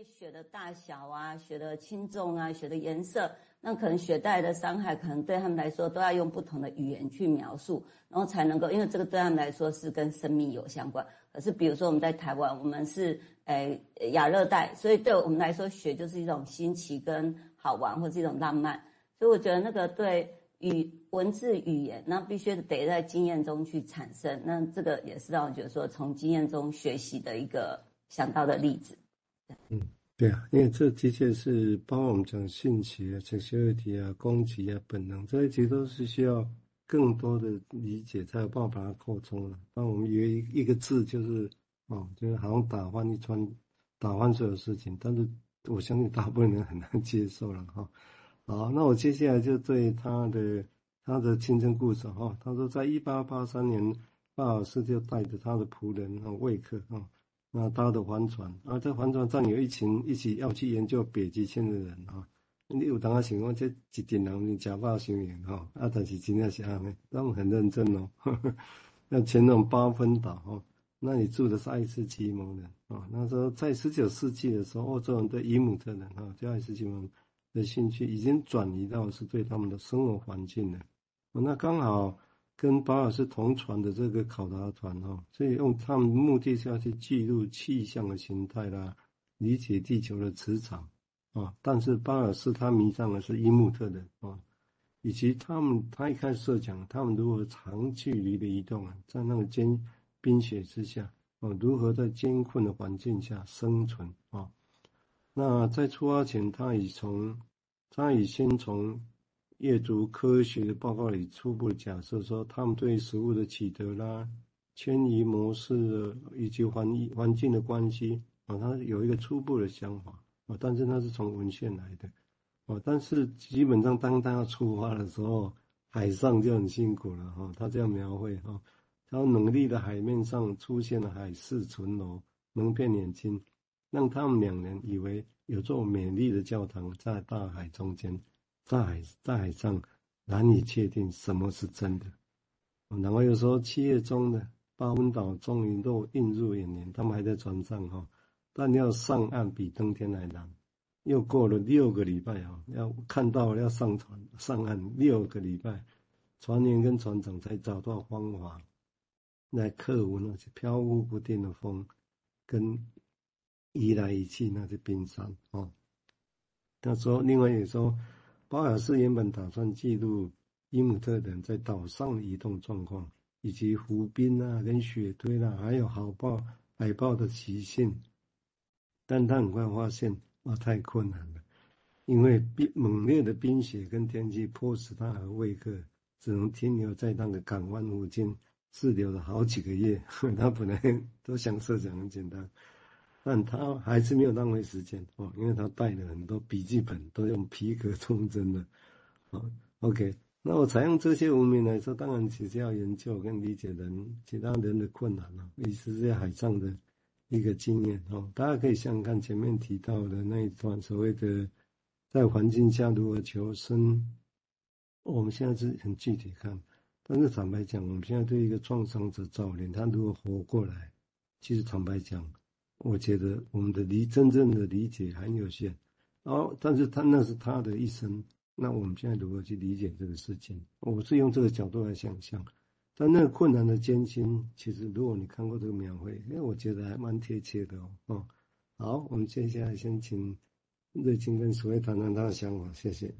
对雪的大小啊、血的轻重啊、血的颜色，那可能血带来的伤害，可能对他们来说都要用不同的语言去描述，然后才能够，因为这个对他们来说是跟生命有相关。可是比如说我们在台湾，我们是诶亚热带，所以对我们来说，血就是一种新奇跟好玩，或是一种浪漫。所以我觉得那个对语文字语言，那必须得在经验中去产生。那这个也是让我觉得说，从经验中学习的一个想到的例子。嗯，对啊，因为这的确是包括我们讲性情啊、sexuality 啊、攻击啊、本能，这些其实都是需要更多的理解才有办法把它扩充了。那我们以为一个字就是哦，就是好像打翻一串，打翻所有事情，但是我相信大部分人很难接受了哈。好，那我接下来就对他的他的亲身故事哈。他说，在一八八三年，巴尔斯就带着他的仆人啊卫克啊，那搭的帆船啊，在帆船上有一群一起要去研究北极圈的人啊。你有当他想讲这一群人假扮修行哈，啊，但是真的是安尼，他们很认真哦。那前往八分岛哈，那里住的是爱斯基摩人啊。那时候在十九世纪的时候，欧洲人对伊姆特人哈，叫爱斯基摩人。的兴趣已经转移到是对他们的生活环境了，那刚好跟巴尔斯同船的这个考察团哦，所以用他们目的是要去记录气象的形态啦，理解地球的磁场啊。但是巴尔斯他迷上的是伊木特人啊，以及他们他一开始设讲他们如何长距离的移动啊，在那个坚冰雪之下啊，如何在艰困的环境下生存啊。那在出发前，他已从他已先从阅读科学的报告里初步的假设说，他们对食物的取得啦、迁移模式的以及环环境的关系啊，他有一个初步的想法啊，但是那是从文献来的啊，但是基本上当他要出发的时候，海上就很辛苦了哈。他这样描绘哈，他说冷冽的海面上出现了海市蜃楼，蒙骗眼睛。让他们两人以为有座美丽的教堂在大海中间，在海在海上难以确定什么是真的。然后有时候七月中的八温岛终于都映入眼帘，他们还在船上哈，但要上岸比登天还难。又过了六个礼拜哈，要看到要上船上岸六个礼拜，船员跟船长才找到方法来克服那些飘忽不定的风跟。移来移去那些冰山哦。他说，另外也说，巴尔斯原本打算记录伊姆特人在岛上移动状况，以及湖冰啊、跟雪堆啦、啊，还有海豹、海豹的习性。但他很快发现，啊，太困难了，因为冰猛烈的冰雪跟天气迫使他和卫克只能停留在那个港湾附近滞留了好几个月。他本来都想设想很简单。但他还是没有浪费时间哦，因为他带了很多笔记本，都用皮革充帧的。好，OK，那我采用这些文明来说，当然只是要研究跟理解人其他人的困难了，也是在海上的一个经验哦。大家可以想看前面提到的那一段所谓的在环境下如何求生，我们现在是很具体看，但是坦白讲，我们现在对一个创伤者造林，他如何活过来，其实坦白讲。我觉得我们的理真正的理解很有限，然后，但是他那是他的一生，那我们现在如何去理解这个事情？我是用这个角度来想象，但那个困难的艰辛，其实如果你看过这个描绘，因为我觉得还蛮贴切的哦。哦，好，我们接下来先请瑞青跟淑惠谈谈他的想法，谢谢。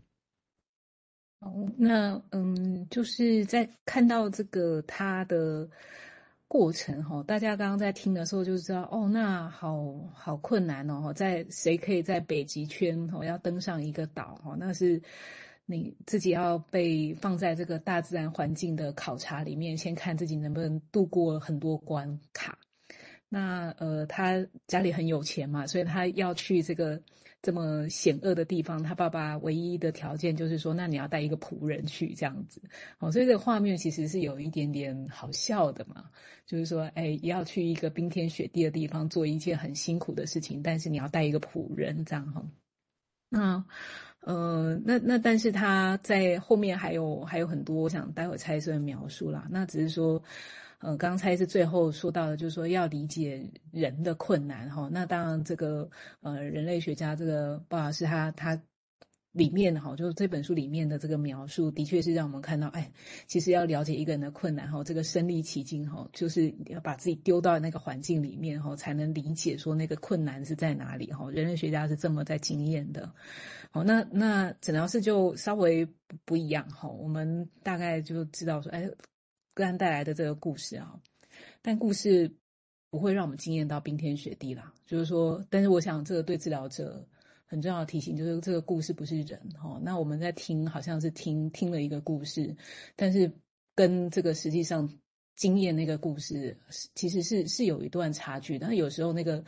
哦，那嗯，就是在看到这个他的。过程哈，大家刚刚在听的时候就知道哦，那好好困难哦，在谁可以在北极圈哦要登上一个岛哦，那是你自己要被放在这个大自然环境的考察里面，先看自己能不能度过很多关卡。那呃，他家里很有钱嘛，所以他要去这个。这么险恶的地方，他爸爸唯一的条件就是说，那你要带一个仆人去这样子，哦，所以这个画面其实是有一点点好笑的嘛，就是说，哎，要去一个冰天雪地的地方做一件很辛苦的事情，但是你要带一个仆人这样哈。那，呃，那那但是他在后面还有还有很多，我想待会猜测的描述啦。那只是说，呃，刚才是最后说到的，就是说要理解人的困难哈。那当然，这个呃，人类学家这个鲍老师他他。里面哈，就是这本书里面的这个描述，的确是让我们看到，哎，其实要了解一个人的困难哈，这个身历其境哈，就是要把自己丢到那个环境里面哈，才能理解说那个困难是在哪里哈。人类学家是这么在经验的，好，那那诊疗室就稍微不一样哈，我们大概就知道说，哎，个案带来的这个故事啊，但故事不会让我们惊艳到冰天雪地啦，就是说，但是我想这个对治疗者。很重要的提醒就是，这个故事不是人哈。那我们在听，好像是听听了一个故事，但是跟这个实际上经验那个故事，其实是是有一段差距。但是有时候那个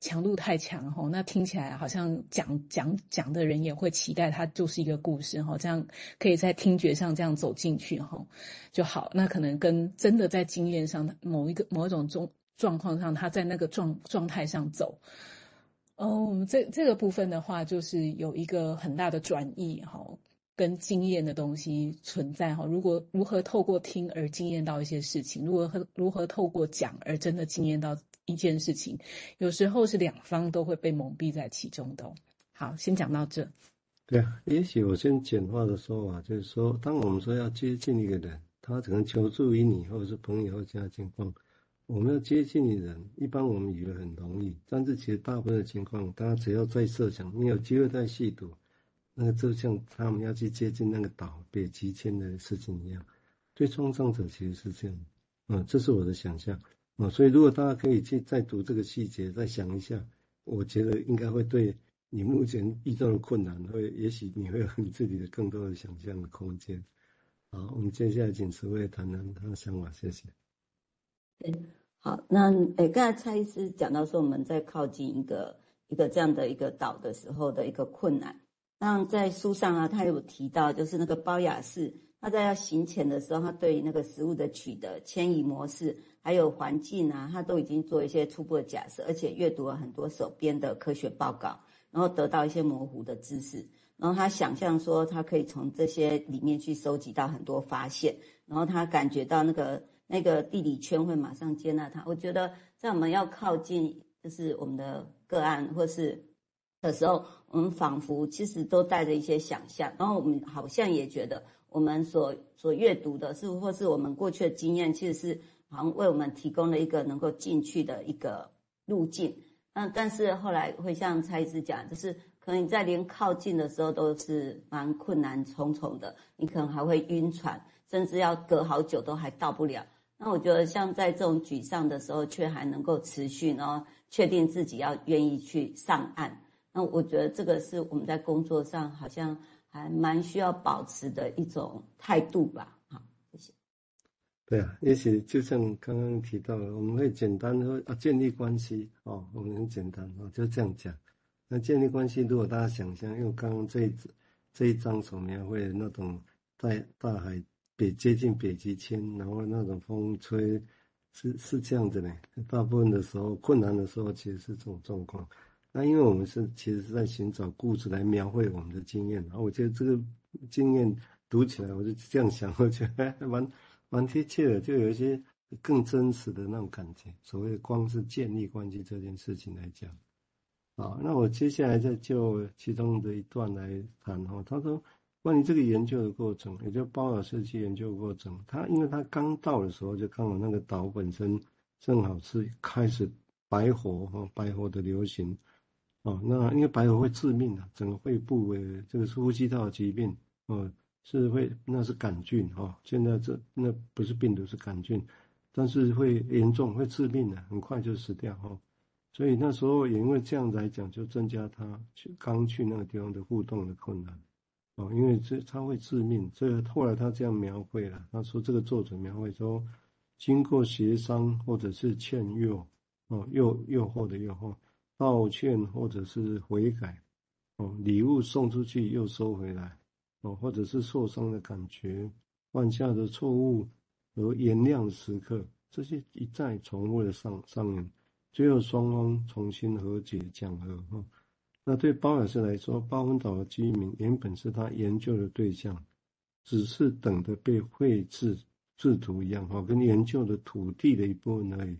强度太强哈，那听起来好像讲讲讲的人也会期待它就是一个故事哈，这样可以在听觉上这样走进去哈就好。那可能跟真的在经验上某一个某一种状状况上，他在那个状状态上走。哦，这这个部分的话，就是有一个很大的转移哈，跟经验的东西存在哈。如果如何透过听而经验到一些事情，如何如何透过讲而真的经验到一件事情，有时候是两方都会被蒙蔽在其中的。好，先讲到这。对啊，也许我先简化的说法，就是说，当我们说要接近一个人，他可能求助于你，或者是朋友或其他情况。我们要接近的人，一般我们以为很容易，但是其实大部分的情况，大家只要再设想，你有机会再细读，那个就像他们要去接近那个岛北极圈的事情一样，对创伤者其实是这样，嗯，这是我的想象，啊，所以如果大家可以去再读这个细节，再想一下，我觉得应该会对你目前遇到的困难，会也许你会有你自己的更多的想象的空间。好，我们接下来请慈惠谈谈他的想法，谢谢。对，好，那诶，刚才蔡医师讲到说，我们在靠近一个一个这样的一个岛的时候的一个困难。那在书上啊，他有提到，就是那个包雅士，他在要行前的时候，他对于那个食物的取得、迁移模式，还有环境啊，他都已经做一些初步的假设，而且阅读了很多手边的科学报告，然后得到一些模糊的知识，然后他想象说，他可以从这些里面去收集到很多发现，然后他感觉到那个。那个地理圈会马上接纳他。我觉得在我们要靠近，就是我们的个案或是的时候，我们仿佛其实都带着一些想象，然后我们好像也觉得我们所所阅读的是或是我们过去的经验，其实是好像为我们提供了一个能够进去的一个路径。那但是后来会像蔡医师讲，就是可能你在连靠近的时候都是蛮困难重重的，你可能还会晕船，甚至要隔好久都还到不了。那我觉得，像在这种沮丧的时候，却还能够持续，然后确定自己要愿意去上岸。那我觉得这个是我们在工作上好像还蛮需要保持的一种态度吧。好，谢谢。对啊，也许就像刚刚提到的，我们会简单说啊，建立关系哦，我们很简单哦，就这样讲。那建立关系，如果大家想象，因为刚刚这一这一章所描绘的那种在大海。北接近北极圈，然后那种风吹，是是这样子的。大部分的时候，困难的时候，其实是这种状况。那因为我们是其实是在寻找故事来描绘我们的经验。然后我觉得这个经验读起来，我就这样想，我觉得还蛮蛮贴切的，就有一些更真实的那种感觉。所谓光是建立关系这件事情来讲，好，那我接下来再就其中的一段来谈哈。他说。关于这个研究的过程，也就包尔斯基研究的过程，他因为他刚到的时候，就刚好那个岛本身正好是开始白火哈，白火的流行，哦，那因为白喉会致命啊，整个肺部诶，这个是呼吸道疾病，哦，是会那是杆菌哦，现在这那不是病毒是杆菌，但是会严重会致命的，很快就死掉哈，所以那时候也因为这样来讲，就增加他去刚去那个地方的互动的困难。哦，因为这他会致命。这个后来他这样描绘了，他说这个作者描绘说，经过协商或者是劝诱，哦，诱诱惑的诱惑，道歉或者是悔改，哦，礼物送出去又收回来，哦，或者是受伤的感觉，犯下的错误和原谅时刻，这些一再重复的上上演，最后双方重新和解讲和，哈。那对鲍尔斯来说，巴芬岛的居民原本是他研究的对象，只是等着被绘制制图一样哈，跟研究的土地的一部分而已。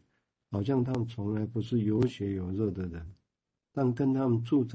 好像他们从来不是有血有肉的人，但跟他们住在